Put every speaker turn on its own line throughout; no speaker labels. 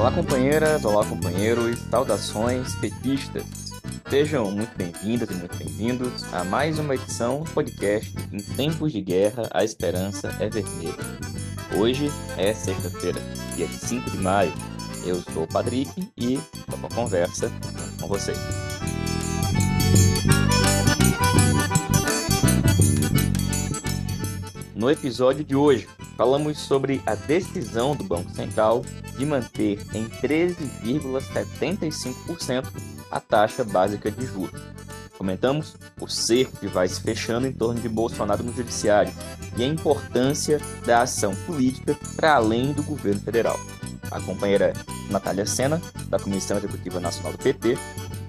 Olá, companheiras, olá, companheiros, saudações petistas. Sejam muito bem-vindas e muito bem-vindos a mais uma edição do podcast Em Tempos de Guerra, a Esperança é Vermelha. Hoje é sexta-feira, dia 5 de maio. Eu sou o Patrick e toco a conversa com vocês. No episódio de hoje, falamos sobre a decisão do Banco Central de manter em 13,75% a taxa básica de juros. Comentamos o cerco que vai se fechando em torno de Bolsonaro no Judiciário e a importância da ação política para além do governo federal. A companheira Natália Sena, da Comissão Executiva Nacional do PT,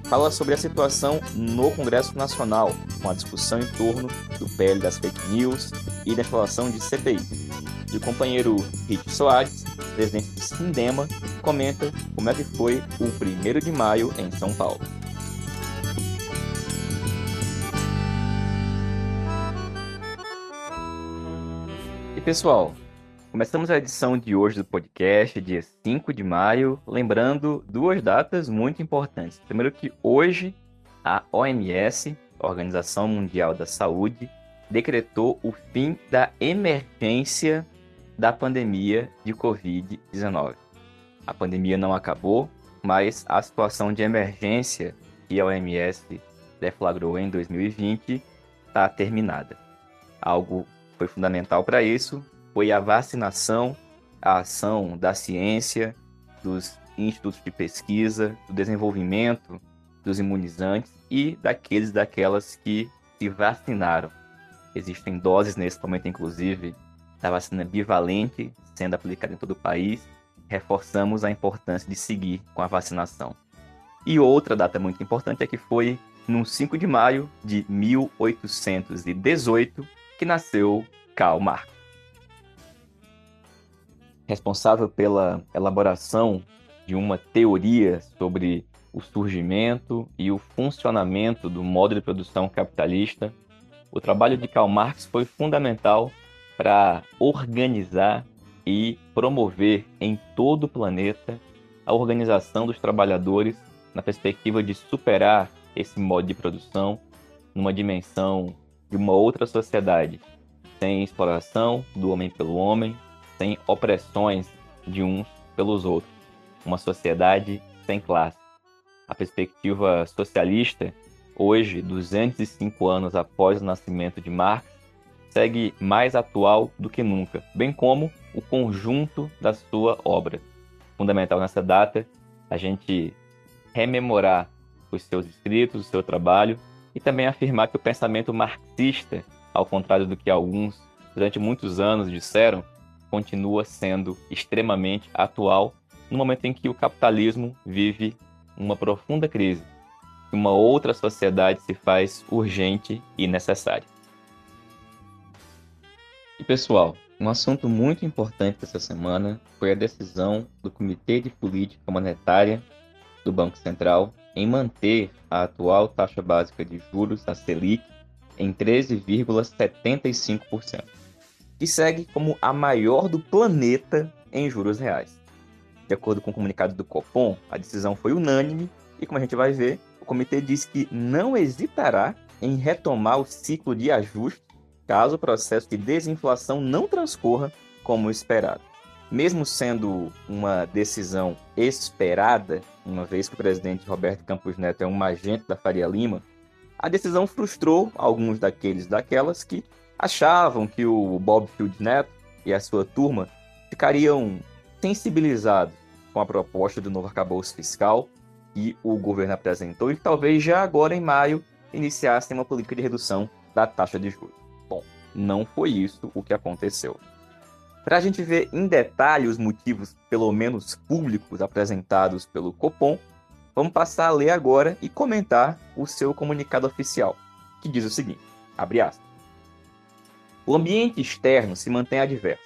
fala sobre a situação no Congresso Nacional, com a discussão em torno do PL das fake news e da instalação de CPI. E o companheiro Rich Soares, presidente do Sindema, comenta como é que foi o 1 de maio em São Paulo. E pessoal, Começamos a edição de hoje do podcast, dia 5 de maio, lembrando duas datas muito importantes. Primeiro que hoje a OMS, Organização Mundial da Saúde, decretou o fim da emergência da pandemia de Covid-19. A pandemia não acabou, mas a situação de emergência que a OMS deflagrou em 2020 está terminada. Algo foi fundamental para isso foi a vacinação, a ação da ciência, dos institutos de pesquisa, do desenvolvimento dos imunizantes e daqueles daquelas que se vacinaram. Existem doses nesse momento, inclusive, da vacina bivalente sendo aplicada em todo o país. Reforçamos a importância de seguir com a vacinação. E outra data muito importante é que foi no 5 de maio de 1818 que nasceu Karl Marx responsável pela elaboração de uma teoria sobre o surgimento e o funcionamento do modo de produção capitalista, o trabalho de Karl Marx foi fundamental para organizar e promover em todo o planeta a organização dos trabalhadores na perspectiva de superar esse modo de produção numa dimensão de uma outra sociedade, sem exploração do homem pelo homem, sem opressões de uns pelos outros, uma sociedade sem classe. A perspectiva socialista, hoje, 205 anos após o nascimento de Marx, segue mais atual do que nunca, bem como o conjunto da sua obra. Fundamental nessa data a gente rememorar os seus escritos, o seu trabalho e também afirmar que o pensamento marxista, ao contrário do que alguns durante muitos anos disseram, continua sendo extremamente atual no momento em que o capitalismo vive uma profunda crise uma outra sociedade se faz urgente e necessária. E pessoal, um assunto muito importante dessa semana foi a decisão do Comitê de Política Monetária do Banco Central em manter a atual taxa básica de juros, a Selic, em 13,75% que segue como a maior do planeta em juros reais. De acordo com o comunicado do Copom, a decisão foi unânime e, como a gente vai ver, o comitê diz que não hesitará em retomar o ciclo de ajuste caso o processo de desinflação não transcorra como esperado. Mesmo sendo uma decisão esperada, uma vez que o presidente Roberto Campos Neto é um agente da Faria Lima, a decisão frustrou alguns daqueles daquelas que achavam que o Bob Field Neto e a sua turma ficariam sensibilizados com a proposta do novo arcabouço fiscal que o governo apresentou e talvez já agora em maio iniciassem uma política de redução da taxa de juros. Não foi isso o que aconteceu. Para a gente ver em detalhe os motivos, pelo menos públicos, apresentados pelo Copom, vamos passar a ler agora e comentar o seu comunicado oficial, que diz o seguinte: abre aspas. O ambiente externo se mantém adverso.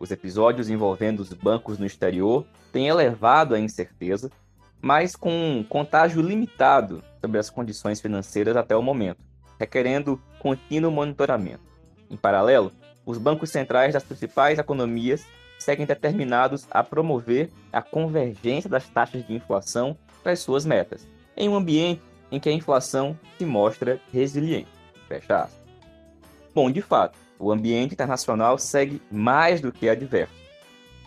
Os episódios envolvendo os bancos no exterior têm elevado a incerteza, mas com um contágio limitado sobre as condições financeiras até o momento, requerendo contínuo monitoramento. Em paralelo, os bancos centrais das principais economias seguem determinados a promover a convergência das taxas de inflação para as suas metas, em um ambiente em que a inflação se mostra resiliente. Fecha aspas. Bom, de fato, o ambiente internacional segue mais do que adverso.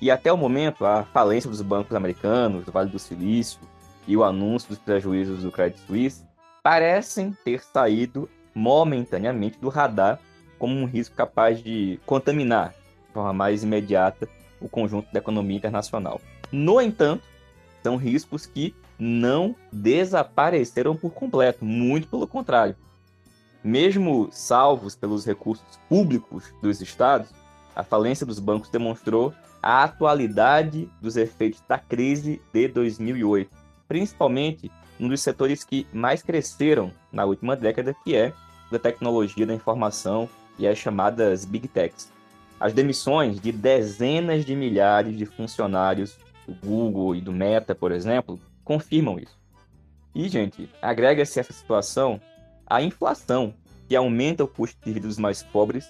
E até o momento, a falência dos bancos americanos, do Vale do Silício e o anúncio dos prejuízos do Credit Suisse parecem ter saído momentaneamente do radar como um risco capaz de contaminar de forma mais imediata o conjunto da economia internacional. No entanto, são riscos que não desapareceram por completo, muito pelo contrário. Mesmo salvos pelos recursos públicos dos estados, a falência dos bancos demonstrou a atualidade dos efeitos da crise de 2008, principalmente um dos setores que mais cresceram na última década, que é da tecnologia da informação e as chamadas Big Techs. As demissões de dezenas de milhares de funcionários do Google e do Meta, por exemplo, confirmam isso. E, gente, agrega-se essa situação à inflação, que aumenta o custo de vida dos mais pobres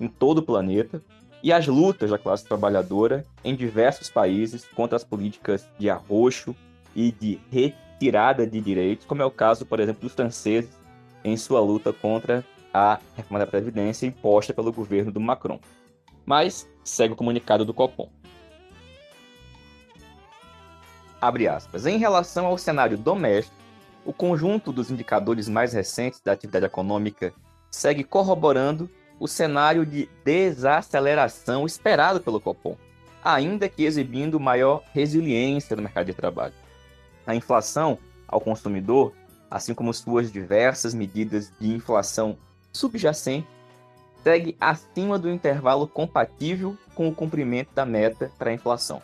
em todo o planeta, e as lutas da classe trabalhadora em diversos países contra as políticas de arroxo e de retirada de direitos, como é o caso, por exemplo, dos franceses em sua luta contra a reforma da Previdência imposta pelo governo do Macron. Mas segue o comunicado do Copom. Abre aspas. Em relação ao cenário doméstico, o conjunto dos indicadores mais recentes da atividade econômica segue corroborando o cenário de desaceleração esperado pelo Copom, ainda que exibindo maior resiliência no mercado de trabalho. A inflação ao consumidor, assim como suas diversas medidas de inflação subjacente segue acima do intervalo compatível com o cumprimento da meta para a inflação.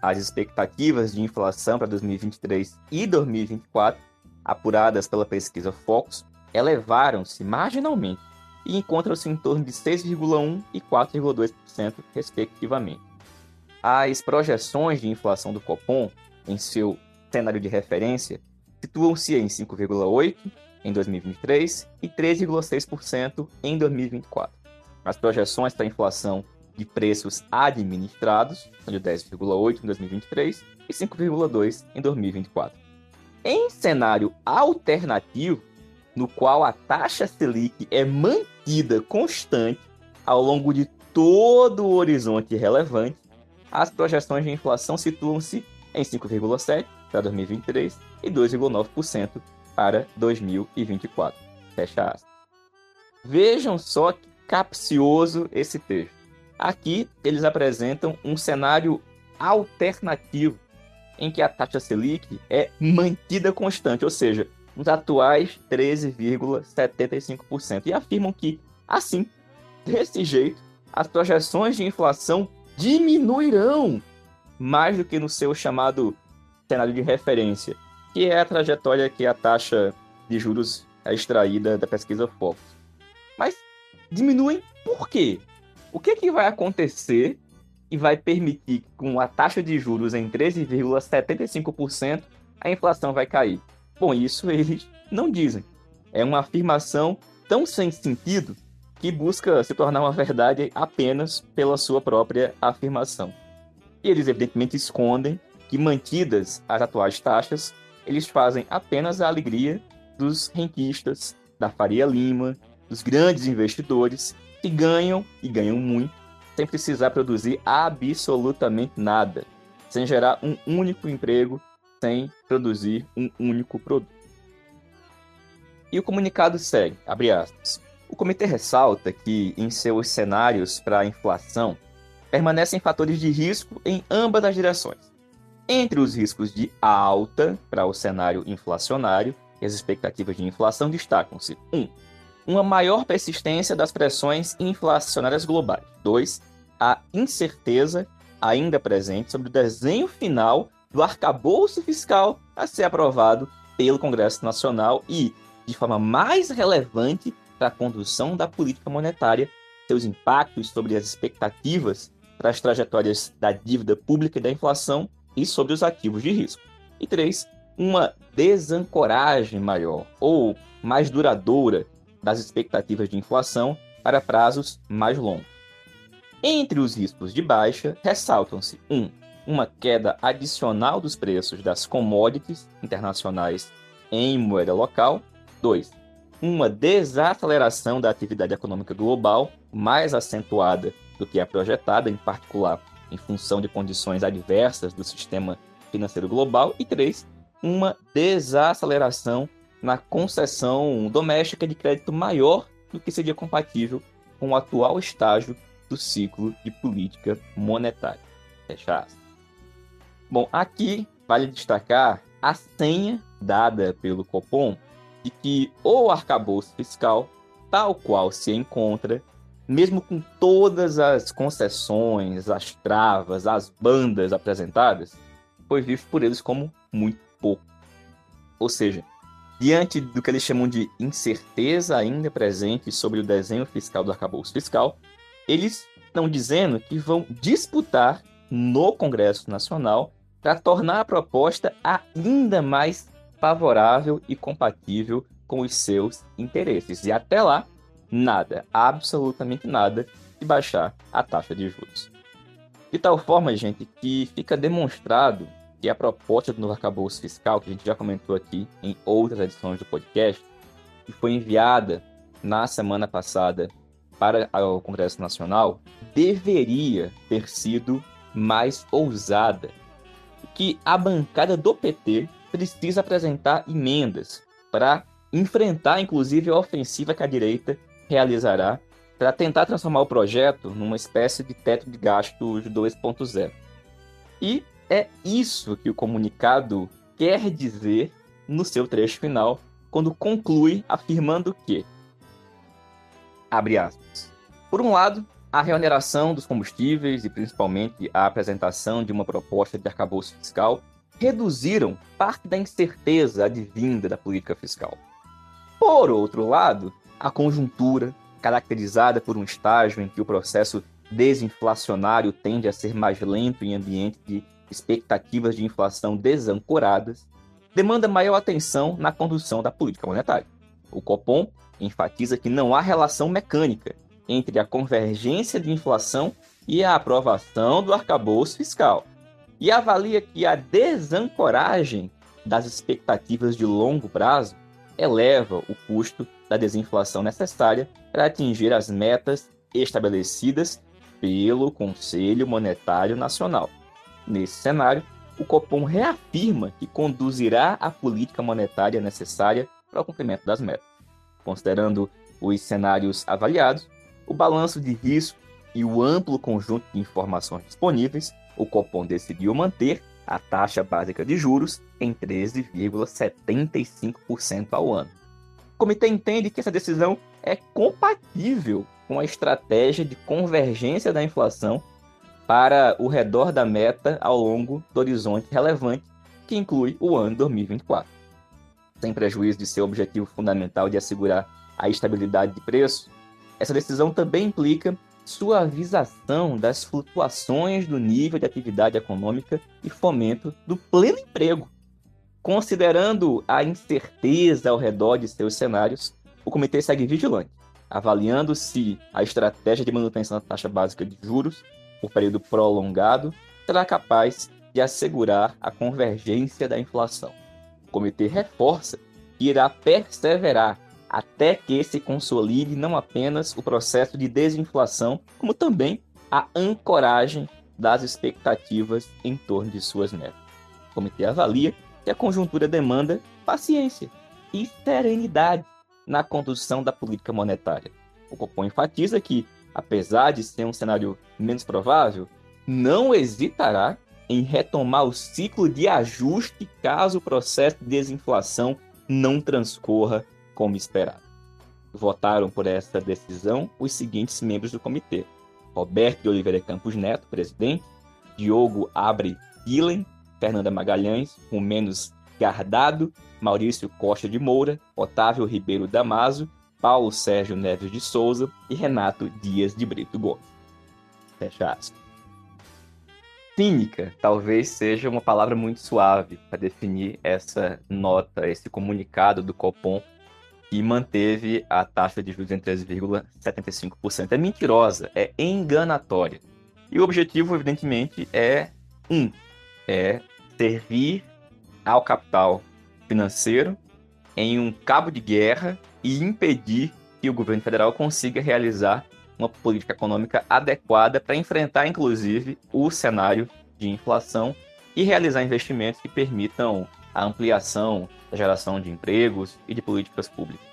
As expectativas de inflação para 2023 e 2024, apuradas pela pesquisa Focus, elevaram-se marginalmente e encontram-se em torno de 6,1% e 4,2%, respectivamente. As projeções de inflação do Copom, em seu cenário de referência, situam-se em 5,8%, em 2023 e 13,6% em 2024. As projeções para inflação de preços administrados são de 10,8% em 2023 e 5,2% em 2024. Em cenário alternativo, no qual a taxa Selic é mantida constante ao longo de todo o horizonte relevante, as projeções de inflação situam-se em 5,7% para 2023 e 2,9% para 2024. Fecha aspas. Vejam só que capcioso esse texto. Aqui eles apresentam um cenário alternativo em que a taxa Selic é mantida constante, ou seja, nos atuais 13,75%, e afirmam que, assim, desse jeito, as projeções de inflação diminuirão mais do que no seu chamado cenário de referência, que é a trajetória que a taxa de juros é extraída da pesquisa Focus. Mas diminuem por quê? O que, que vai acontecer e vai permitir que com a taxa de juros em 13,75% a inflação vai cair? Bom, isso eles não dizem. É uma afirmação tão sem sentido que busca se tornar uma verdade apenas pela sua própria afirmação. E eles evidentemente escondem que mantidas as atuais taxas, eles fazem apenas a alegria dos rentistas, da Faria Lima, dos grandes investidores que ganham e ganham muito sem precisar produzir absolutamente nada, sem gerar um único emprego, sem produzir um único produto. E o comunicado segue, abre aspas. O comitê ressalta que, em seus cenários para a inflação, permanecem fatores de risco em ambas as direções entre os riscos de alta para o cenário inflacionário e as expectativas de inflação destacam-se: 1. Um, uma maior persistência das pressões inflacionárias globais. 2. A incerteza ainda presente sobre o desenho final do arcabouço fiscal a ser aprovado pelo Congresso Nacional e, de forma mais relevante para a condução da política monetária, seus impactos sobre as expectativas para as trajetórias da dívida pública e da inflação e sobre os ativos de risco. E três, uma desancoragem maior ou mais duradoura das expectativas de inflação para prazos mais longos. Entre os riscos de baixa, ressaltam-se 1. Um, uma queda adicional dos preços das commodities internacionais em moeda local. 2. Uma desaceleração da atividade econômica global, mais acentuada do que a projetada, em particular em função de condições adversas do sistema financeiro global. E 3. Uma desaceleração na concessão doméstica de crédito maior do que seria compatível com o atual estágio do ciclo de política monetária. Fecha aspas. Bom, aqui vale destacar a senha dada pelo Copom de que o arcabouço fiscal, tal qual se encontra, mesmo com todas as concessões, as travas, as bandas apresentadas, foi visto por eles como muito pouco. Ou seja, diante do que eles chamam de incerteza ainda presente sobre o desenho fiscal do arcabouço fiscal, eles estão dizendo que vão disputar no Congresso Nacional para tornar a proposta ainda mais favorável e compatível com os seus interesses. E até lá, nada, absolutamente nada, de baixar a taxa de juros. De tal forma, gente, que fica demonstrado que a proposta do novo arcabouço fiscal, que a gente já comentou aqui em outras edições do podcast, que foi enviada na semana passada para o Congresso Nacional deveria ter sido mais ousada. Que a bancada do PT precisa apresentar emendas para enfrentar, inclusive, a ofensiva que a direita realizará para tentar transformar o projeto numa espécie de teto de gastos 2.0. E é isso que o comunicado quer dizer no seu trecho final, quando conclui afirmando que Abre aspas. Por um lado, a reoneração dos combustíveis e principalmente a apresentação de uma proposta de arcabouço fiscal reduziram parte da incerteza advinda da política fiscal. Por outro lado, a conjuntura, caracterizada por um estágio em que o processo desinflacionário tende a ser mais lento em ambiente de expectativas de inflação desancoradas, demanda maior atenção na condução da política monetária. O Copom enfatiza que não há relação mecânica entre a convergência de inflação e a aprovação do arcabouço fiscal, e avalia que a desancoragem das expectativas de longo prazo eleva o custo da desinflação necessária para atingir as metas estabelecidas pelo Conselho Monetário Nacional. Nesse cenário, o Copom reafirma que conduzirá a política monetária necessária para o cumprimento das metas. Considerando os cenários avaliados, o balanço de risco e o amplo conjunto de informações disponíveis, o Copom decidiu manter a taxa básica de juros em 13,75% ao ano. O comitê entende que essa decisão é compatível com a estratégia de convergência da inflação para o redor da meta ao longo do horizonte relevante, que inclui o ano 2024 sem prejuízo de seu objetivo fundamental de assegurar a estabilidade de preço, essa decisão também implica suavização das flutuações do nível de atividade econômica e fomento do pleno emprego. Considerando a incerteza ao redor de seus cenários, o comitê segue vigilante, avaliando se a estratégia de manutenção da taxa básica de juros por período prolongado será capaz de assegurar a convergência da inflação comitê reforça que irá perseverar até que se consolide não apenas o processo de desinflação, como também a ancoragem das expectativas em torno de suas metas. O comitê avalia que a conjuntura demanda paciência e serenidade na condução da política monetária. O Copom enfatiza que, apesar de ser um cenário menos provável, não hesitará em retomar o ciclo de ajuste caso o processo de desinflação não transcorra como esperado. Votaram por essa decisão os seguintes membros do comitê: Roberto de Oliveira Campos Neto, presidente, Diogo Abre Guilhem, Fernanda Magalhães, com menos Gardado, Maurício Costa de Moura, Otávio Ribeiro Damaso, Paulo Sérgio Neves de Souza e Renato Dias de Brito Gomes. Fecha aspas. Cínica talvez seja uma palavra muito suave para definir essa nota, esse comunicado do Copom, e manteve a taxa de juros em 13,75%. É mentirosa, é enganatória. E o objetivo, evidentemente, é um, é servir ao capital financeiro em um cabo de guerra e impedir que o governo federal consiga realizar uma política econômica adequada para enfrentar, inclusive, o cenário de inflação e realizar investimentos que permitam a ampliação da geração de empregos e de políticas públicas.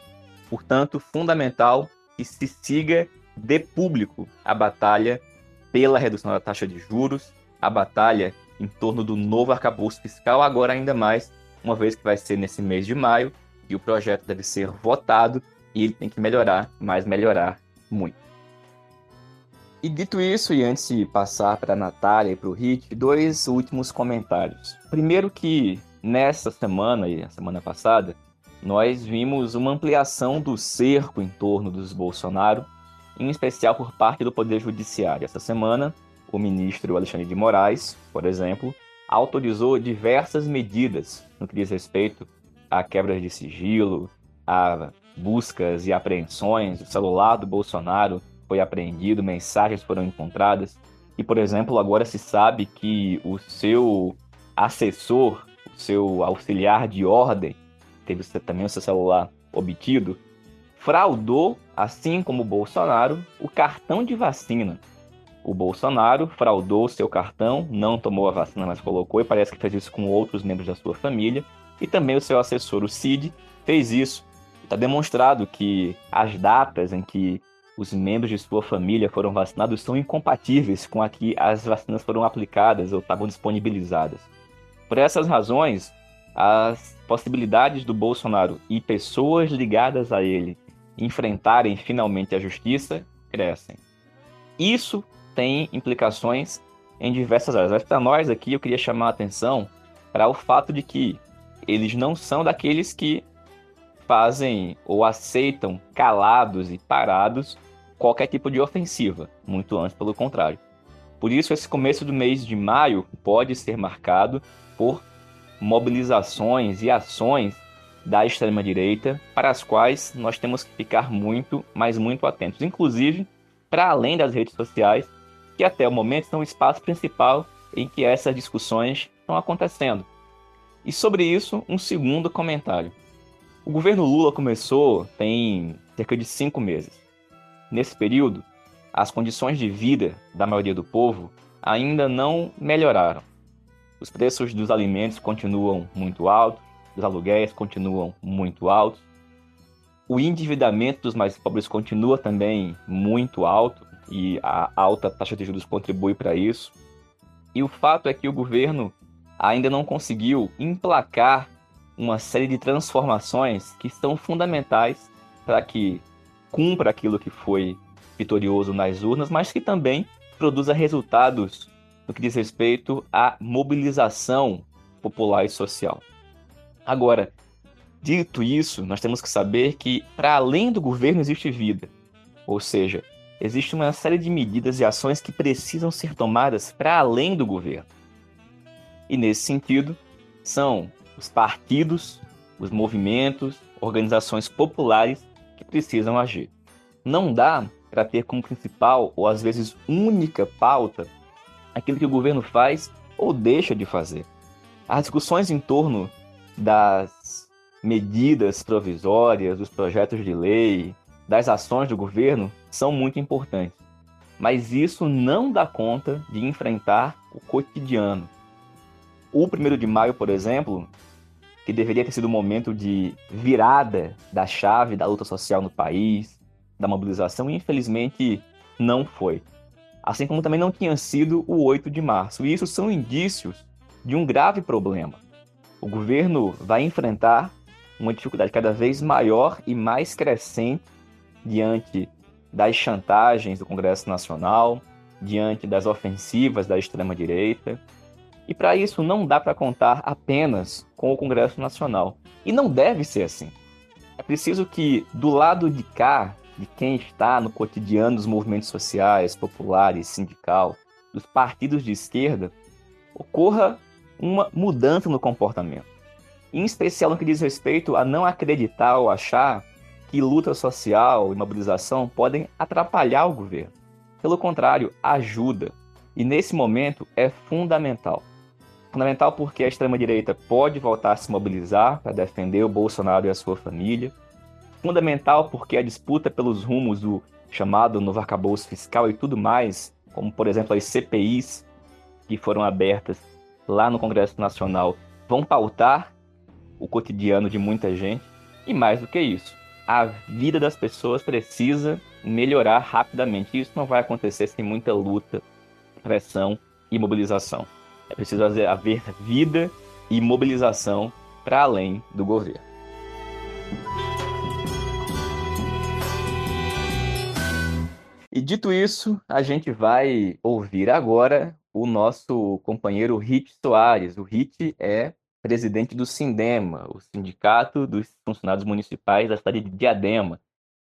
Portanto, fundamental que se siga de público a batalha pela redução da taxa de juros, a batalha em torno do novo arcabouço fiscal, agora ainda mais, uma vez que vai ser nesse mês de maio, e o projeto deve ser votado e ele tem que melhorar, mas melhorar muito. E dito isso, e antes de passar para a Natália e para o Hit, dois últimos comentários. Primeiro que nessa semana e a semana passada, nós vimos uma ampliação do cerco em torno dos Bolsonaro, em especial por parte do Poder Judiciário. Essa semana, o ministro Alexandre de Moraes, por exemplo, autorizou diversas medidas no que diz respeito a quebras de sigilo, a buscas e apreensões. O celular do Bolsonaro foi apreendido, mensagens foram encontradas. E, por exemplo, agora se sabe que o seu assessor, seu auxiliar de ordem, teve também o seu celular obtido, fraudou, assim como o Bolsonaro, o cartão de vacina. O Bolsonaro fraudou seu cartão, não tomou a vacina, mas colocou, e parece que fez isso com outros membros da sua família. E também o seu assessor, o Cid, fez isso. Está demonstrado que as datas em que os membros de sua família foram vacinados são incompatíveis com a que as vacinas foram aplicadas ou estavam disponibilizadas. Por essas razões, as possibilidades do Bolsonaro e pessoas ligadas a ele enfrentarem finalmente a justiça crescem. Isso tem implicações em diversas áreas. Mas para nós aqui, eu queria chamar a atenção para o fato de que eles não são daqueles que fazem ou aceitam calados e parados qualquer tipo de ofensiva, muito antes pelo contrário. Por isso, esse começo do mês de maio pode ser marcado por mobilizações e ações da extrema-direita, para as quais nós temos que ficar muito, mas muito atentos, inclusive para além das redes sociais, que até o momento são o espaço principal em que essas discussões estão acontecendo. E sobre isso, um segundo comentário. O governo Lula começou tem cerca de cinco meses. Nesse período, as condições de vida da maioria do povo ainda não melhoraram. Os preços dos alimentos continuam muito altos, os aluguéis continuam muito altos, o endividamento dos mais pobres continua também muito alto e a alta taxa de juros contribui para isso. E o fato é que o governo ainda não conseguiu emplacar uma série de transformações que são fundamentais para que cumpra aquilo que foi vitorioso nas urnas, mas que também produza resultados no que diz respeito à mobilização popular e social. Agora, dito isso, nós temos que saber que para além do governo existe vida, ou seja, existe uma série de medidas e ações que precisam ser tomadas para além do governo. E nesse sentido, são os partidos, os movimentos, organizações populares que precisam agir. Não dá para ter como principal ou às vezes única pauta aquilo que o governo faz ou deixa de fazer. As discussões em torno das medidas provisórias, dos projetos de lei, das ações do governo são muito importantes. Mas isso não dá conta de enfrentar o cotidiano. O 1 de maio, por exemplo, que deveria ter sido um momento de virada da chave da luta social no país, da mobilização, infelizmente não foi. Assim como também não tinha sido o 8 de março. E isso são indícios de um grave problema. O governo vai enfrentar uma dificuldade cada vez maior e mais crescente diante das chantagens do Congresso Nacional, diante das ofensivas da extrema-direita, e para isso não dá para contar apenas com o Congresso Nacional. E não deve ser assim. É preciso que, do lado de cá, de quem está no cotidiano dos movimentos sociais, populares, sindical, dos partidos de esquerda, ocorra uma mudança no comportamento. Em especial no que diz respeito a não acreditar ou achar que luta social e mobilização podem atrapalhar o governo. Pelo contrário, ajuda. E nesse momento é fundamental. Fundamental porque a extrema-direita pode voltar a se mobilizar para defender o Bolsonaro e a sua família. Fundamental porque a disputa pelos rumos do chamado novo arcabouço fiscal e tudo mais, como por exemplo as CPIs que foram abertas lá no Congresso Nacional, vão pautar o cotidiano de muita gente. E mais do que isso, a vida das pessoas precisa melhorar rapidamente. Isso não vai acontecer sem muita luta, pressão e mobilização. É preciso haver vida e mobilização para além do governo. E dito isso, a gente vai ouvir agora o nosso companheiro Rit Soares. O Rit é presidente do Sindema, o Sindicato dos Funcionários Municipais da cidade de Diadema.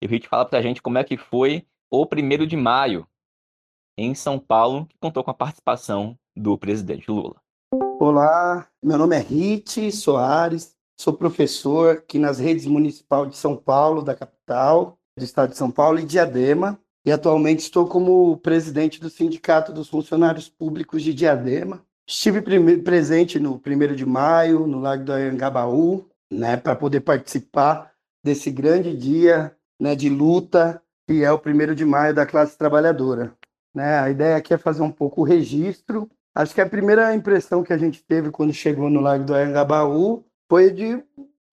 E o Rit fala para a gente como é que foi o primeiro de maio em São Paulo, que contou com a participação do presidente Lula.
Olá, meu nome é Rit Soares, sou professor aqui nas redes municipal de São Paulo, da capital, do estado de São Paulo e Diadema, e atualmente estou como presidente do Sindicato dos Funcionários Públicos de Diadema. Estive presente no 1 de maio, no Lago do Anhangabaú, né, para poder participar desse grande dia né, de luta que é o 1 de maio da classe trabalhadora. Né? A ideia aqui é fazer um pouco o registro. Acho que a primeira impressão que a gente teve quando chegou no Lago do Anhangabaú foi de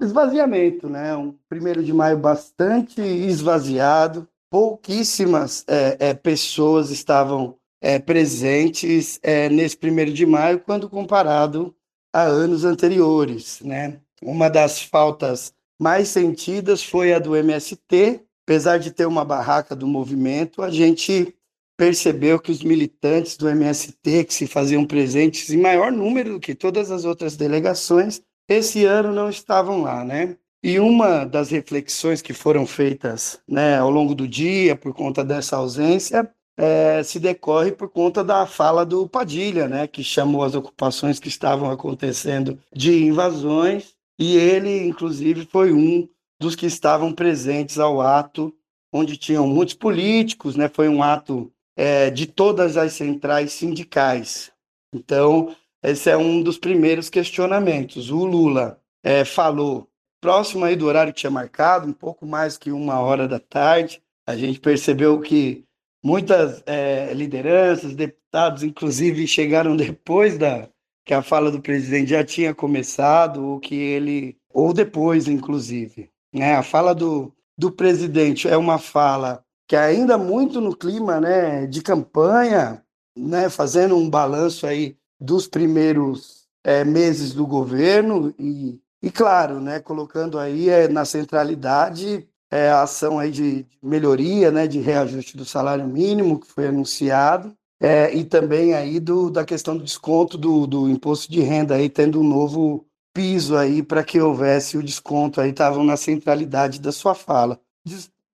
esvaziamento, né? Um 1 de maio bastante esvaziado, pouquíssimas é, é, pessoas estavam é, presentes nesse 1 de maio quando comparado a anos anteriores, né? Uma das faltas mais sentidas foi a do MST, apesar de ter uma barraca do movimento, a gente percebeu que os militantes do MST, que se faziam presentes em maior número do que todas as outras delegações, esse ano não estavam lá, né? E uma das reflexões que foram feitas né, ao longo do dia, por conta dessa ausência, é, se decorre por conta da fala do Padilha, né, que chamou as ocupações que estavam acontecendo de invasões, e ele, inclusive, foi um dos que estavam presentes ao ato, onde tinham muitos políticos, né, foi um ato é, de todas as centrais sindicais. Então, esse é um dos primeiros questionamentos. O Lula é, falou próximo aí do horário que tinha marcado, um pouco mais que uma hora da tarde. A gente percebeu que muitas é, lideranças, deputados, inclusive, chegaram depois da que a fala do presidente já tinha começado, ou que ele, ou depois, inclusive. Né? A fala do, do presidente é uma fala que ainda muito no clima né, de campanha, né, fazendo um balanço aí dos primeiros é, meses do governo e, e claro, né, colocando aí é, na centralidade é, a ação aí de melhoria, né, de reajuste do salário mínimo que foi anunciado é, e também aí do, da questão do desconto do, do imposto de renda aí tendo um novo piso aí para que houvesse o desconto aí estavam na centralidade da sua fala.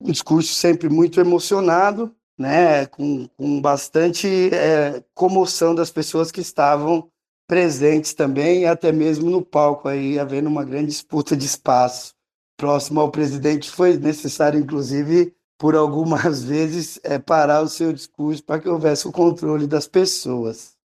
Um discurso sempre muito emocionado, né, com, com bastante é, comoção das pessoas que estavam presentes também, até mesmo no palco aí, havendo uma grande disputa de espaço próximo ao presidente, foi necessário, inclusive, por algumas vezes, é, parar o seu discurso para que houvesse o controle das pessoas.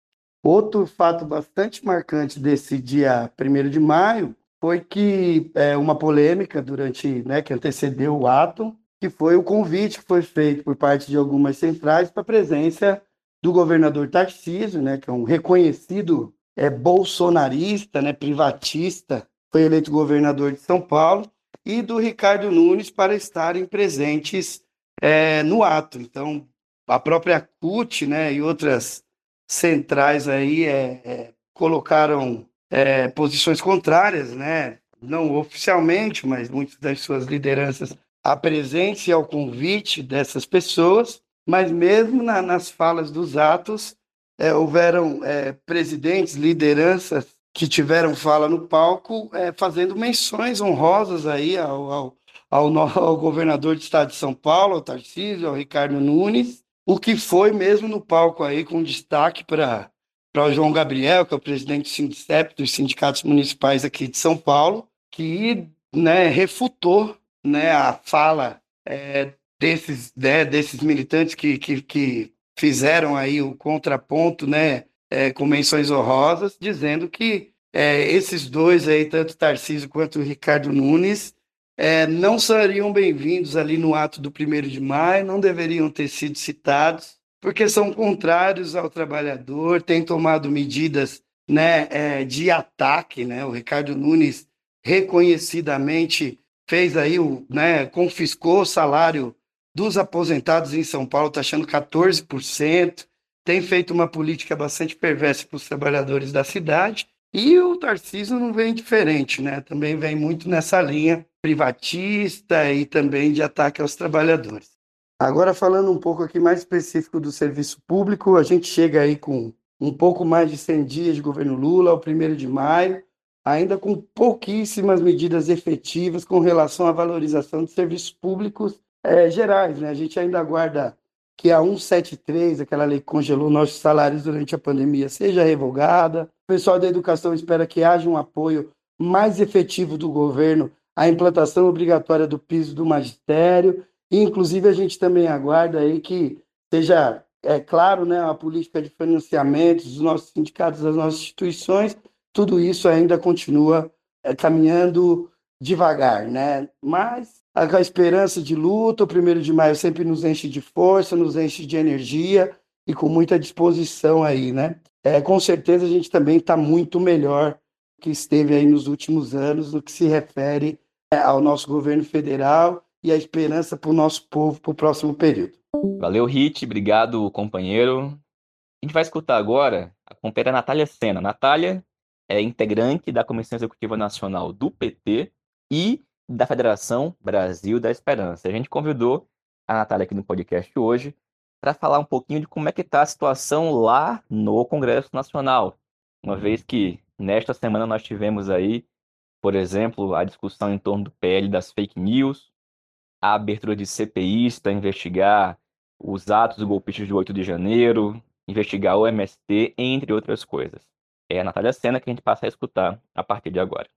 Outro fato bastante marcante desse dia 1 de maio foi que é, uma polêmica durante, né, que antecedeu o ato, que foi o convite que foi feito por parte de algumas centrais para a presença do governador Tarcísio, né, que é um reconhecido é, bolsonarista, né, privatista, foi eleito governador de São Paulo, e do Ricardo Nunes para estarem presentes é, no ato. Então, a própria CUT né, e outras centrais aí é, é, colocaram é, posições contrárias, né, não oficialmente, mas muitas das suas lideranças a presença e ao convite dessas pessoas, mas mesmo na, nas falas dos atos, é, houveram é, presidentes, lideranças que tiveram fala no palco, é, fazendo menções honrosas aí ao, ao, ao, ao, governador do estado de São Paulo, ao Tarcísio, ao Ricardo Nunes, o que foi mesmo no palco aí com destaque para o João Gabriel, que é o presidente do Sindicep, dos sindicatos municipais aqui de São Paulo, que né, refutou né, a fala é, desses, né, desses militantes que, que, que, fizeram aí o contraponto, né, é, com menções honrosas, dizendo que é, esses dois aí, tanto Tarcísio quanto Ricardo Nunes, é, não seriam bem-vindos ali no ato do 1 de maio, não deveriam ter sido citados, porque são contrários ao trabalhador, têm tomado medidas né, é, de ataque. Né? O Ricardo Nunes reconhecidamente fez aí, o, né, confiscou o salário dos aposentados em São Paulo, taxando 14%, tem feito uma política bastante perversa para os trabalhadores da cidade. E o Tarcísio não vem diferente, né? Também vem muito nessa linha privatista e também de ataque aos trabalhadores. Agora, falando um pouco aqui mais específico do serviço público, a gente chega aí com um pouco mais de 100 dias de governo Lula, ao 1 de maio, ainda com pouquíssimas medidas efetivas com relação à valorização de serviços públicos é, gerais. Né? A gente ainda aguarda que a 173, aquela lei que congelou nossos salários durante a pandemia, seja revogada. O pessoal da educação espera que haja um apoio mais efetivo do governo à implantação obrigatória do piso do magistério. E, inclusive, a gente também aguarda aí que seja, é claro, né, a política de financiamento dos nossos sindicatos, das nossas instituições, tudo isso ainda continua é, caminhando devagar, né? Mas a esperança de luta, o primeiro de maio sempre nos enche de força, nos enche de energia e com muita disposição aí, né? É, com certeza a gente também está muito melhor que esteve aí nos últimos anos no que se refere é, ao nosso governo federal e a esperança para o nosso povo para o próximo período.
Valeu, Rit, obrigado, companheiro. A gente vai escutar agora a companheira Natália Sena. Natália é integrante da Comissão Executiva Nacional do PT e da Federação Brasil da Esperança. A gente convidou a Natália aqui no podcast hoje para falar um pouquinho de como é que está a situação lá no Congresso Nacional. Uma vez que nesta semana nós tivemos aí, por exemplo, a discussão em torno do PL das fake news, a abertura de CPIs para investigar os atos golpistas de 8 de janeiro, investigar o MST, entre outras coisas. É a Natália Sena que a gente passa a escutar a partir de agora.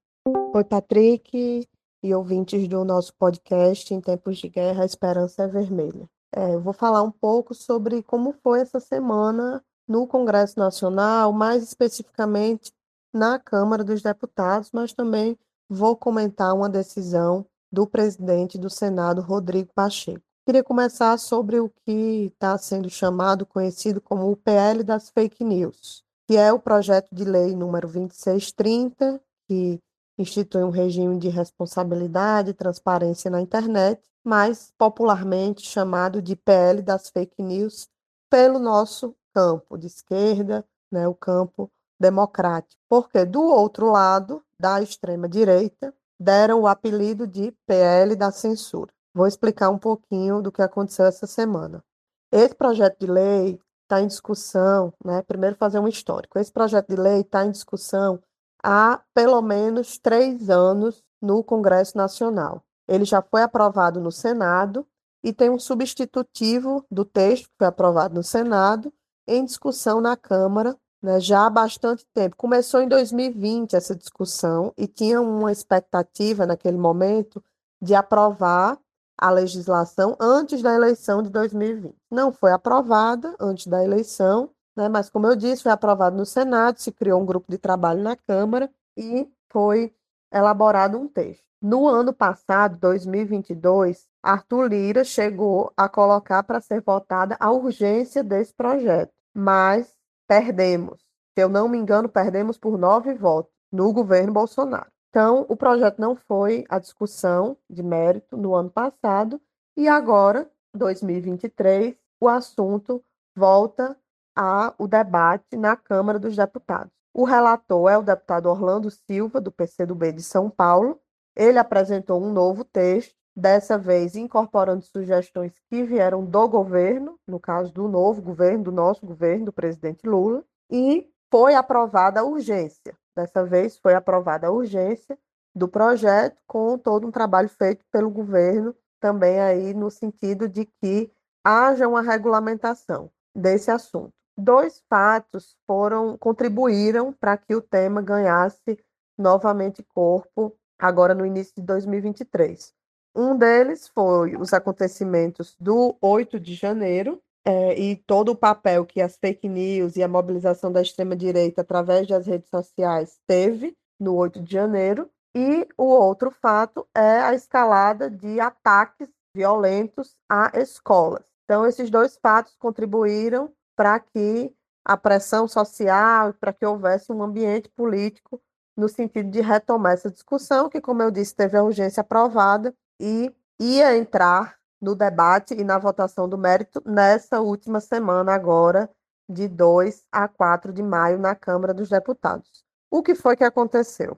Oi, Patrick e ouvintes do nosso podcast Em Tempos de Guerra, a Esperança é Vermelha. É, eu vou falar um pouco sobre como foi essa semana no Congresso Nacional, mais especificamente na Câmara dos Deputados, mas também vou comentar uma decisão do presidente do Senado, Rodrigo Pacheco. Queria começar sobre o que está sendo chamado, conhecido como o PL das fake news, que é o projeto de lei número 2630, que institui um regime de responsabilidade e transparência na internet, mais popularmente chamado de PL das fake news, pelo nosso campo de esquerda, né, o campo democrático. Porque do outro lado, da extrema direita, deram o apelido de PL da censura. Vou explicar um pouquinho do que aconteceu essa semana. Esse projeto de lei está em discussão, né? Primeiro fazer um histórico. Esse projeto de lei está em discussão há pelo menos três anos no Congresso Nacional. Ele já foi aprovado no Senado e tem um substitutivo do texto que foi aprovado no Senado em discussão na Câmara né, já há bastante tempo. Começou em 2020 essa discussão e tinha uma expectativa naquele momento de aprovar a legislação antes da eleição de 2020. Não foi aprovada antes da eleição né? Mas, como eu disse, foi aprovado no Senado, se criou um grupo de trabalho na Câmara e foi elaborado um texto. No ano passado, 2022, Arthur Lira chegou a colocar para ser votada a urgência desse projeto, mas perdemos. Se eu não me engano, perdemos por nove votos no governo Bolsonaro. Então, o projeto não foi a discussão de mérito no ano passado e agora, 2023, o assunto volta a o debate na Câmara dos Deputados. O relator é o deputado Orlando Silva, do PCdoB de São Paulo. Ele apresentou um novo texto, dessa vez incorporando sugestões que vieram do governo, no caso do novo governo, do nosso governo, do presidente Lula, e foi aprovada a urgência. Dessa vez foi aprovada a urgência do projeto, com todo um trabalho feito pelo governo, também aí no sentido de que haja uma regulamentação desse assunto dois fatos foram contribuíram para que o tema ganhasse novamente corpo agora no início de 2023. Um deles foi os acontecimentos do 8 de janeiro, é, e todo o papel que as fake news e a mobilização da extrema-direita através das redes sociais teve no 8 de janeiro, e o outro fato é a escalada de ataques violentos a escolas. Então, esses dois fatos contribuíram para que a pressão social, para que houvesse um ambiente político no sentido de retomar essa discussão, que, como eu disse, teve a urgência aprovada e ia entrar no debate e na votação do mérito nessa última semana, agora, de 2 a 4 de maio, na Câmara dos Deputados. O que foi que aconteceu?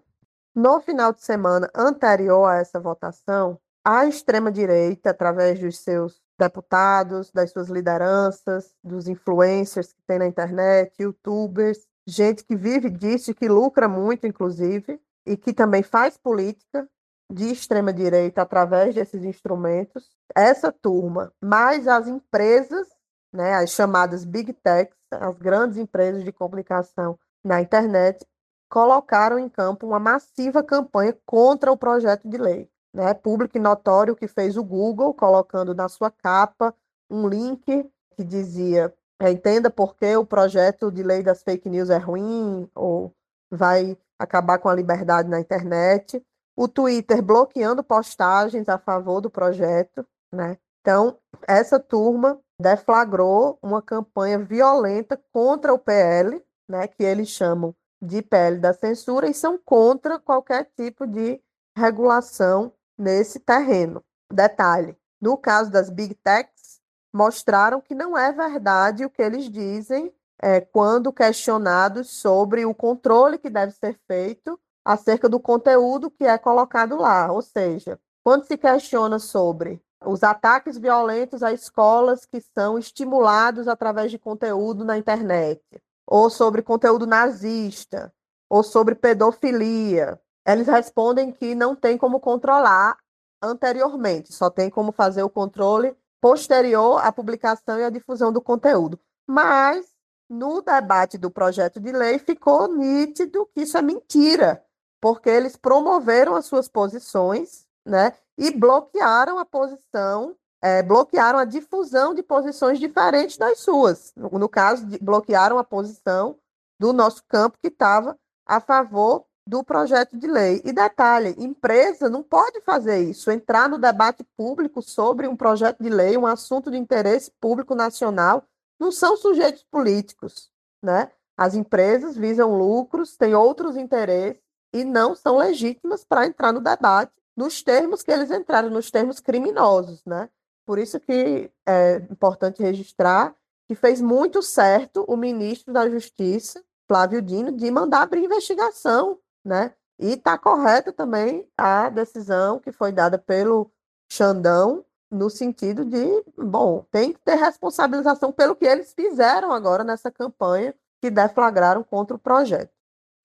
No final de semana anterior a essa votação, a extrema-direita, através dos seus deputados, das suas lideranças, dos influencers que tem na internet, youtubers, gente que vive disso que lucra muito, inclusive, e que também faz política, de extrema direita através desses instrumentos. Essa turma, mais as empresas, né, as chamadas big techs, as grandes empresas de comunicação na internet, colocaram em campo uma massiva campanha contra o projeto de lei. Né, público e notório que fez o Google, colocando na sua capa um link que dizia é, entenda por que o projeto de lei das fake news é ruim ou vai acabar com a liberdade na internet o Twitter bloqueando postagens a favor do projeto, né? Então, essa turma deflagrou uma campanha violenta contra o PL, né, que eles chamam de PL da censura e são contra qualquer tipo de regulação nesse terreno. Detalhe: no caso das big techs, mostraram que não é verdade o que eles dizem é, quando questionados sobre o controle que deve ser feito acerca do conteúdo que é colocado lá. Ou seja, quando se questiona sobre os ataques violentos a escolas que são estimulados através de conteúdo na internet, ou sobre conteúdo nazista, ou sobre pedofilia, eles respondem que não tem como controlar anteriormente, só tem como fazer o controle posterior à publicação e à difusão do conteúdo. Mas no debate do projeto de lei ficou nítido que isso é mentira, porque eles promoveram as suas posições, né, e bloquearam a posição, é, bloquearam a difusão de posições diferentes das suas. No, no caso, de, bloquearam a posição do nosso campo que estava a favor do projeto de lei. E detalhe, empresa não pode fazer isso, entrar no debate público sobre um projeto de lei, um assunto de interesse público nacional, não são sujeitos políticos, né? As empresas visam lucros, têm outros interesses e não são legítimas para entrar no debate nos termos que eles entraram, nos termos criminosos, né? Por isso que é importante registrar que fez muito certo o ministro da Justiça, Flávio Dino, de mandar abrir investigação, né? E está correta também a decisão que foi dada pelo Xandão, no sentido de, bom, tem que ter responsabilização pelo que eles fizeram agora nessa campanha que deflagraram contra o projeto.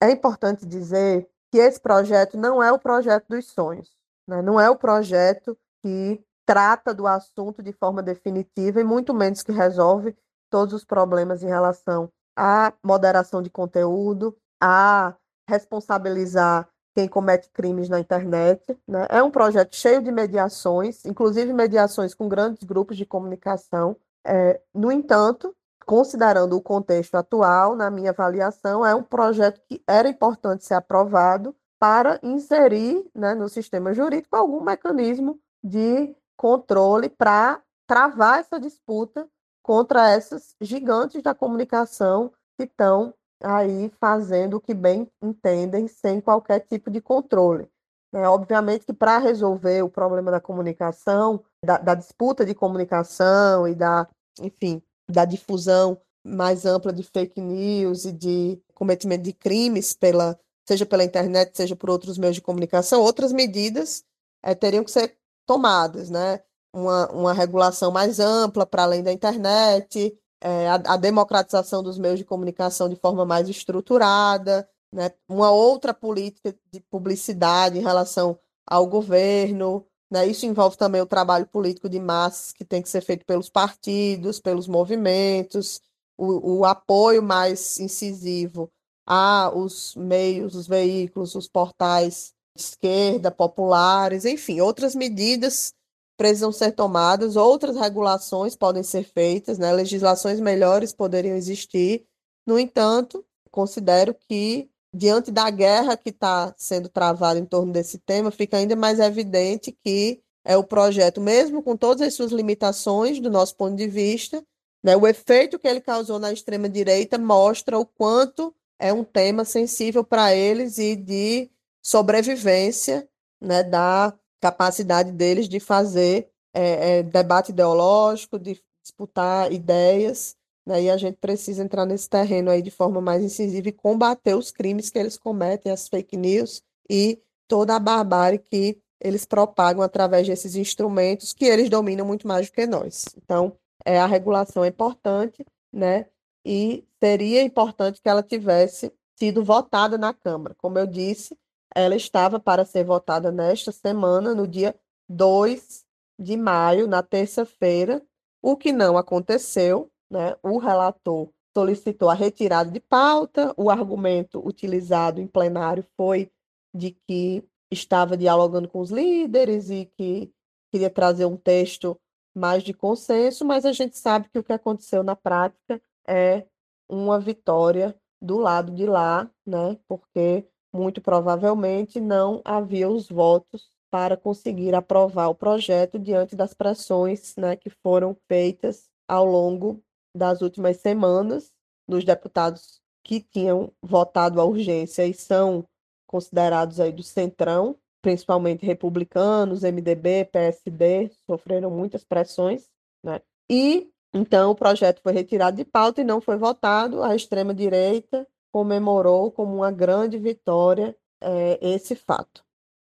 É importante dizer que esse projeto não é o projeto dos sonhos, né? não é o projeto que trata do assunto de forma definitiva e muito menos que resolve todos os problemas em relação à moderação de conteúdo, a responsabilizar quem comete crimes na internet. Né? É um projeto cheio de mediações, inclusive mediações com grandes grupos de comunicação. É, no entanto, considerando o contexto atual, na minha avaliação, é um projeto que era importante ser aprovado para inserir né, no sistema jurídico algum mecanismo de controle para travar essa disputa contra essas gigantes da comunicação que estão aí fazendo o que bem entendem sem qualquer tipo de controle. É, obviamente que para resolver o problema da comunicação, da, da disputa de comunicação e da, enfim, da difusão mais ampla de fake news e de cometimento de crimes pela seja pela internet, seja por outros meios de comunicação, outras medidas é, teriam que ser tomadas, né? Uma, uma regulação mais ampla para além da internet, é, a, a, democratização dos meios de comunicação de forma mais estruturada, né? uma outra política de publicidade em relação ao governo, né? Isso envolve também o trabalho político de massas que tem que ser feito pelos partidos, pelos movimentos, o, o apoio mais incisivo a os meios, os veículos, os portais esquerda, populares, enfim, outras medidas precisam ser tomadas, outras regulações podem ser feitas, né? legislações melhores poderiam existir. No entanto, considero que, diante da guerra que está sendo travada em torno desse tema, fica ainda mais evidente que é o projeto, mesmo com todas as suas limitações, do nosso ponto de vista, né, o efeito que ele causou na extrema-direita mostra o quanto é um tema sensível para eles e de sobrevivência né, da capacidade deles de fazer é, é, debate ideológico, de disputar ideias, né, e a gente precisa entrar nesse terreno aí de forma mais incisiva e combater os crimes que eles cometem, as fake news e toda a barbárie que eles propagam através desses instrumentos que eles dominam muito mais do que nós. Então, é, a regulação é importante, né? E seria importante que ela tivesse sido votada na Câmara. Como eu disse, ela estava para ser votada nesta semana, no dia 2 de maio, na terça-feira, o que não aconteceu, né? O relator solicitou a retirada de pauta, o argumento utilizado em plenário foi de que estava dialogando com os líderes e que queria trazer um texto mais de consenso, mas a gente sabe que o que aconteceu na prática é uma vitória do lado de lá, né? Porque muito provavelmente não havia os votos para conseguir aprovar o projeto diante das pressões, né, que foram feitas ao longo das últimas semanas dos deputados que tinham votado a urgência e são considerados aí do centrão, principalmente republicanos, MDB, PSD, sofreram muitas pressões, né? E então o projeto foi retirado de pauta e não foi votado. A extrema direita comemorou como uma grande vitória é, esse fato.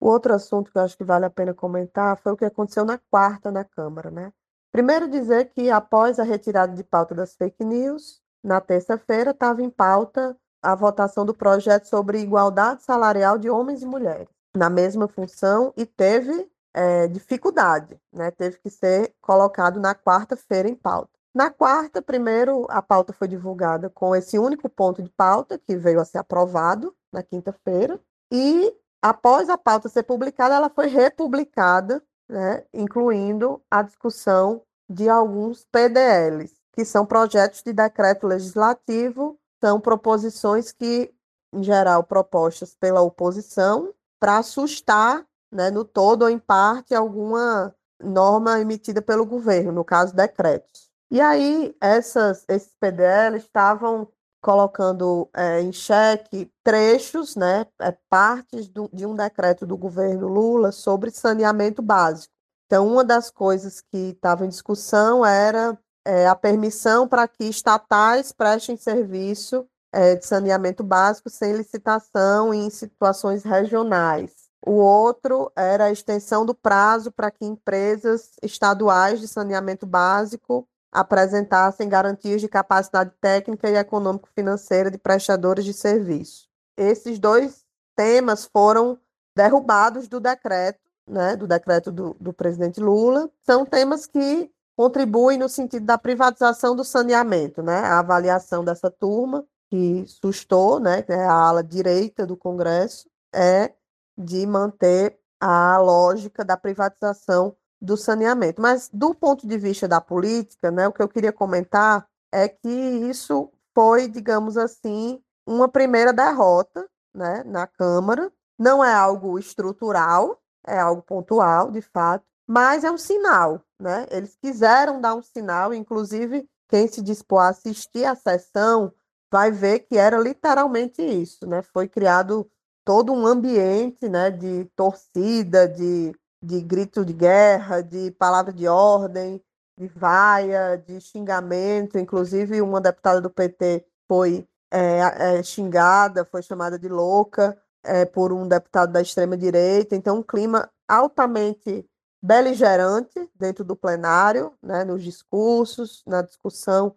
O outro assunto que eu acho que vale a pena comentar foi o que aconteceu na quarta na Câmara, né? Primeiro dizer que após a retirada de pauta das fake news, na terça-feira estava em pauta a votação do projeto sobre igualdade salarial de homens e mulheres na mesma função e teve é, dificuldade, né? Teve que ser colocado na quarta-feira em pauta. Na quarta, primeiro, a pauta foi divulgada com esse único ponto de pauta, que veio a ser aprovado na quinta-feira, e após a pauta ser publicada, ela foi republicada, né, incluindo a discussão de alguns PDLs, que são projetos de decreto legislativo são proposições que, em geral, propostas pela oposição para assustar, né, no todo ou em parte, alguma norma emitida pelo governo, no caso, decretos. E aí, essas, esses PDL estavam colocando é, em xeque trechos, né, é, partes do, de um decreto do governo Lula sobre saneamento básico. Então, uma das coisas que estava em discussão era é, a permissão para que estatais prestem serviço é, de saneamento básico sem licitação em situações regionais. O outro era a extensão do prazo para que empresas estaduais de saneamento básico apresentassem garantias de capacidade técnica e econômico-financeira de prestadores de serviço. Esses dois temas foram derrubados do decreto, né, do decreto do, do presidente Lula. São temas que contribui no sentido da privatização do saneamento, né? A avaliação dessa turma que sustou, né, que é a ala direita do Congresso, é de manter a lógica da privatização do saneamento. Mas do ponto de vista da política, né, o que eu queria comentar é que isso foi, digamos assim, uma primeira derrota, né, na Câmara. Não é algo estrutural, é algo pontual, de fato, mas é um sinal, né? Eles quiseram dar um sinal, inclusive quem se dispôs a assistir à sessão vai ver que era literalmente isso, né? Foi criado todo um ambiente, né, de torcida, de, de grito de guerra, de palavra de ordem, de vaia, de xingamento, inclusive uma deputada do PT foi é, é, xingada, foi chamada de louca é, por um deputado da extrema direita, então um clima altamente beligerante dentro do plenário, né, nos discursos, na discussão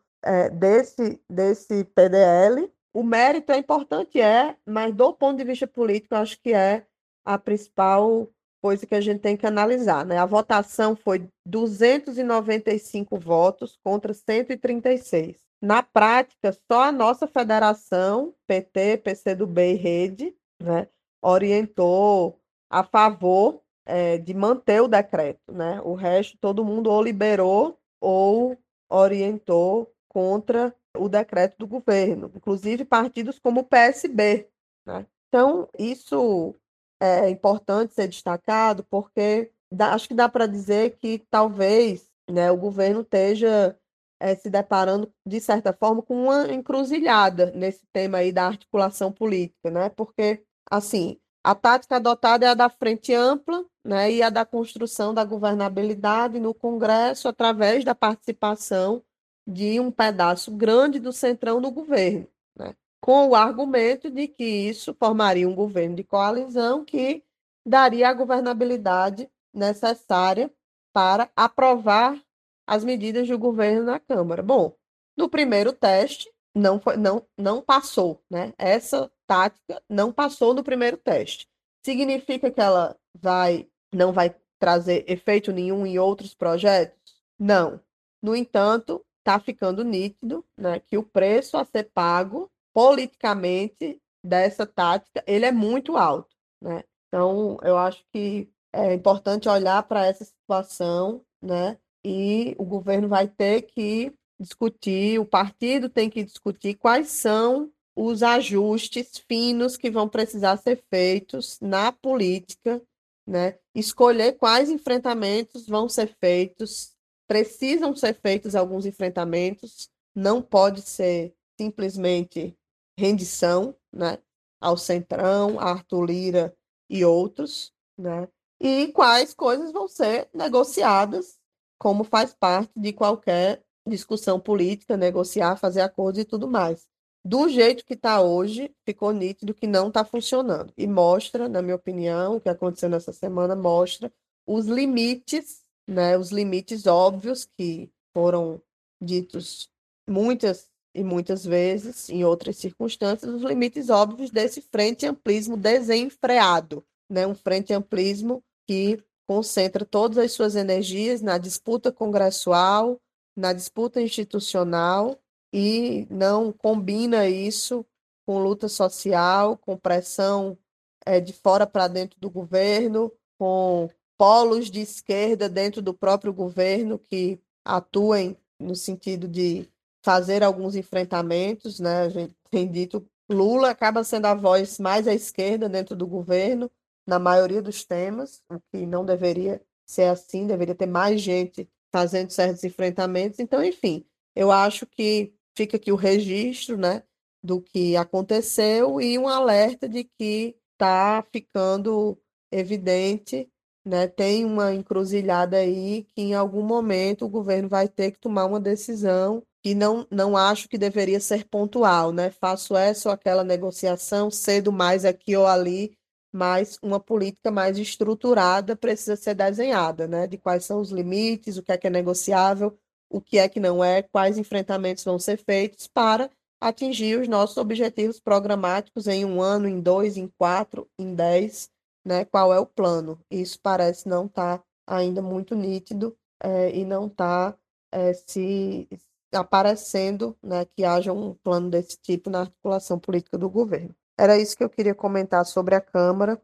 desse, desse PDL. O mérito é importante, é, mas do ponto de vista político, acho que é a principal coisa que a gente tem que analisar. Né? A votação foi 295 votos contra 136. Na prática, só a nossa federação, PT, PCdoB e Rede, né, orientou a favor é, de manter o decreto, né? O resto, todo mundo ou liberou ou orientou contra o decreto do governo, inclusive partidos como o PSB. Né? Então, isso é importante ser destacado, porque dá, acho que dá para dizer que talvez né, o governo esteja é, se deparando, de certa forma, com uma encruzilhada nesse tema aí da articulação política, né? Porque, assim, a tática adotada é a da frente ampla né, e a da construção da governabilidade no Congresso através da participação de um pedaço grande do centrão no governo, né, com o argumento de que isso formaria um governo de coalizão que daria a governabilidade necessária para aprovar as medidas do governo na Câmara. Bom, no primeiro teste não foi, não, não passou, né? Essa tática não passou no primeiro teste. Significa que ela vai não vai trazer efeito nenhum em outros projetos? Não. No entanto, está ficando nítido né, que o preço a ser pago politicamente dessa tática ele é muito alto. Né? Então, eu acho que é importante olhar para essa situação né, e o governo vai ter que discutir, o partido tem que discutir quais são os ajustes finos que vão precisar ser feitos na política, né? Escolher quais enfrentamentos vão ser feitos, precisam ser feitos alguns enfrentamentos, não pode ser simplesmente rendição, né? Ao Centrão, a Arthur Lira e outros, né? E quais coisas vão ser negociadas, como faz parte de qualquer discussão política, negociar, fazer acordos e tudo mais. Do jeito que está hoje, ficou nítido que não está funcionando. E mostra, na minha opinião, o que aconteceu nessa semana mostra os limites, né, os limites óbvios que foram ditos muitas e muitas vezes, em outras circunstâncias, os limites óbvios desse frente amplismo desenfreado, né, um frente amplismo que concentra todas as suas energias na disputa congressual, na disputa institucional e não combina isso com luta social, com pressão é, de fora para dentro do governo, com polos de esquerda dentro do próprio governo que atuem no sentido de fazer alguns enfrentamentos, né? A gente tem dito Lula acaba sendo a voz mais à esquerda dentro do governo na maioria dos temas, o que não deveria ser assim, deveria ter mais gente fazendo certos enfrentamentos. Então, enfim, eu acho que fica aqui o registro, né, do que aconteceu e um alerta de que está ficando evidente, né, tem uma encruzilhada aí que em algum momento o governo vai ter que tomar uma decisão que não, não acho que deveria ser pontual, né? Faço essa ou aquela negociação, cedo mais aqui ou ali, mas uma política mais estruturada precisa ser desenhada, né? De quais são os limites, o que é que é negociável, o que é que não é, quais enfrentamentos vão ser feitos para atingir os nossos objetivos programáticos em um ano, em dois, em quatro, em dez, né? Qual é o plano? Isso parece não estar tá ainda muito nítido é, e não está é, se aparecendo, né? Que haja um plano desse tipo na articulação política do governo. Era isso que eu queria comentar sobre a Câmara.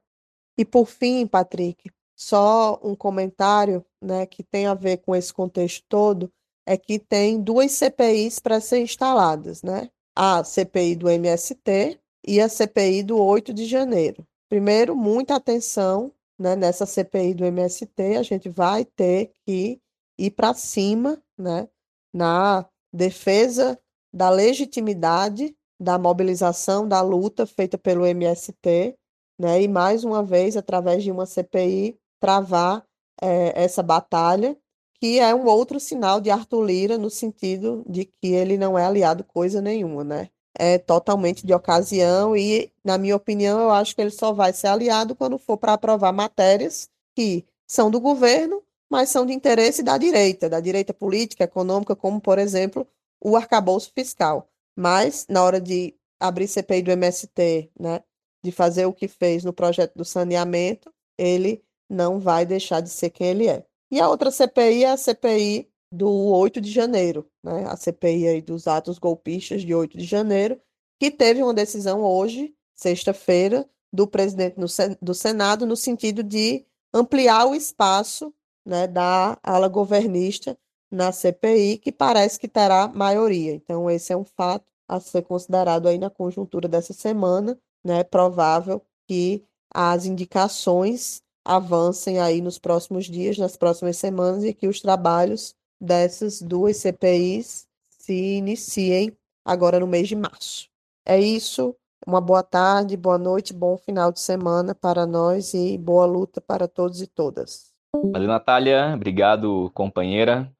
E por fim, Patrick, só um comentário, né, que tem a ver com esse contexto todo, é que tem duas CPIs para ser instaladas, né? A CPI do MST e a CPI do 8 de janeiro. Primeiro, muita atenção né, nessa CPI do MST, a gente vai ter que ir para cima né, na defesa da legitimidade da mobilização, da luta feita pelo MST, né, e mais uma vez, através de uma CPI, travar é, essa batalha, que é um outro sinal de Arthur Lira, no sentido de que ele não é aliado coisa nenhuma, né? É totalmente de ocasião e, na minha opinião, eu acho que ele só vai ser aliado quando for para aprovar matérias que são do governo, mas são de interesse da direita, da direita política, econômica, como, por exemplo, o arcabouço fiscal. Mas, na hora de abrir CPI do MST, né, de fazer o que fez no projeto do saneamento, ele não vai deixar de ser quem ele é. E a outra CPI é a CPI do 8 de janeiro, né, a CPI aí dos atos golpistas de 8 de janeiro, que teve uma decisão hoje, sexta-feira, do presidente do Senado no sentido de ampliar o espaço né, da ala governista na CPI, que parece que terá maioria. Então, esse é um fato a ser considerado aí na conjuntura dessa semana, né? É provável que as indicações avancem aí nos próximos dias, nas próximas semanas, e que os trabalhos dessas duas CPIs se iniciem agora no mês de março. É isso. Uma boa tarde, boa noite, bom final de semana para nós e boa luta para todos e todas.
Valeu, Natália. Obrigado, companheira.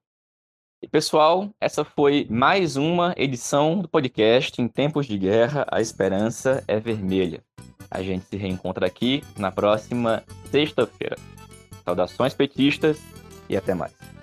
E pessoal, essa foi mais uma edição do podcast Em Tempos de Guerra, a Esperança é Vermelha. A gente se reencontra aqui na próxima sexta-feira. Saudações petistas e até mais.